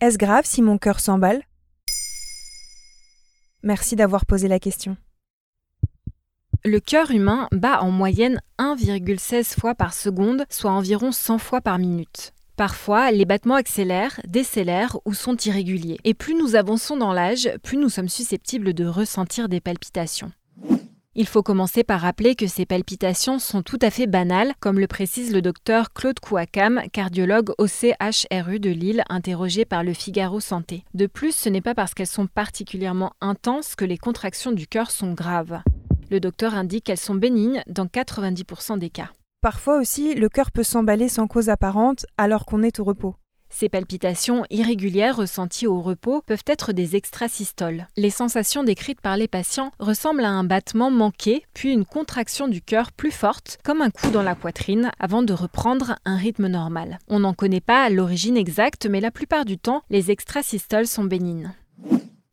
Est-ce grave si mon cœur s'emballe? Merci d'avoir posé la question. Le cœur humain bat en moyenne 1,16 fois par seconde, soit environ 100 fois par minute. Parfois, les battements accélèrent, décélèrent ou sont irréguliers. Et plus nous avançons dans l'âge, plus nous sommes susceptibles de ressentir des palpitations. Il faut commencer par rappeler que ces palpitations sont tout à fait banales, comme le précise le docteur Claude Kouakam, cardiologue au CHRU de Lille, interrogé par le Figaro Santé. De plus, ce n'est pas parce qu'elles sont particulièrement intenses que les contractions du cœur sont graves. Le docteur indique qu'elles sont bénignes dans 90% des cas. Parfois aussi, le cœur peut s'emballer sans cause apparente alors qu'on est au repos. Ces palpitations irrégulières ressenties au repos peuvent être des extrasystoles. Les sensations décrites par les patients ressemblent à un battement manqué, puis une contraction du cœur plus forte, comme un coup dans la poitrine, avant de reprendre un rythme normal. On n'en connaît pas l'origine exacte, mais la plupart du temps, les extrasystoles sont bénignes.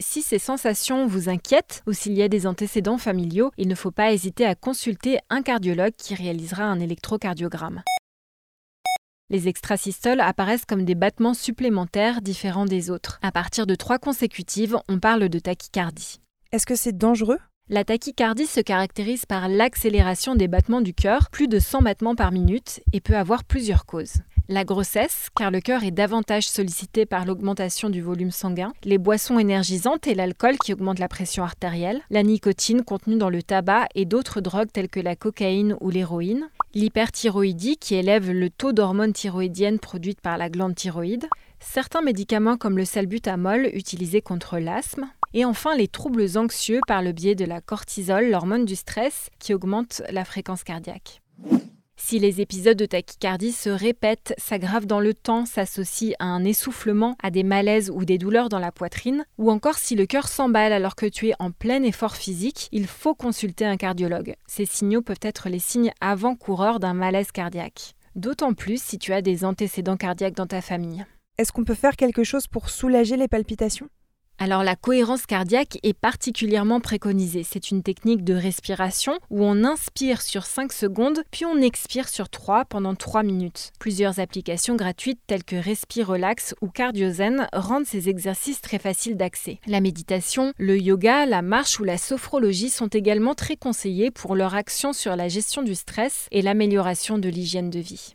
Si ces sensations vous inquiètent ou s'il y a des antécédents familiaux, il ne faut pas hésiter à consulter un cardiologue qui réalisera un électrocardiogramme. Les extrasystoles apparaissent comme des battements supplémentaires différents des autres. À partir de trois consécutives, on parle de tachycardie. Est-ce que c'est dangereux? La tachycardie se caractérise par l'accélération des battements du cœur, plus de 100 battements par minute, et peut avoir plusieurs causes. La grossesse, car le cœur est davantage sollicité par l'augmentation du volume sanguin, les boissons énergisantes et l'alcool qui augmentent la pression artérielle, la nicotine contenue dans le tabac et d'autres drogues telles que la cocaïne ou l'héroïne, l'hyperthyroïdie qui élève le taux d'hormones thyroïdiennes produites par la glande thyroïde, certains médicaments comme le salbutamol utilisé contre l'asthme, et enfin les troubles anxieux par le biais de la cortisol, l'hormone du stress, qui augmente la fréquence cardiaque. Si les épisodes de tachycardie se répètent, s'aggravent dans le temps, s'associent à un essoufflement, à des malaises ou des douleurs dans la poitrine, ou encore si le cœur s'emballe alors que tu es en plein effort physique, il faut consulter un cardiologue. Ces signaux peuvent être les signes avant-coureurs d'un malaise cardiaque. D'autant plus si tu as des antécédents cardiaques dans ta famille. Est-ce qu'on peut faire quelque chose pour soulager les palpitations? Alors la cohérence cardiaque est particulièrement préconisée. C'est une technique de respiration où on inspire sur 5 secondes, puis on expire sur 3 pendant 3 minutes. Plusieurs applications gratuites telles que Respire Relax ou Cardiozen rendent ces exercices très faciles d'accès. La méditation, le yoga, la marche ou la sophrologie sont également très conseillés pour leur action sur la gestion du stress et l'amélioration de l'hygiène de vie.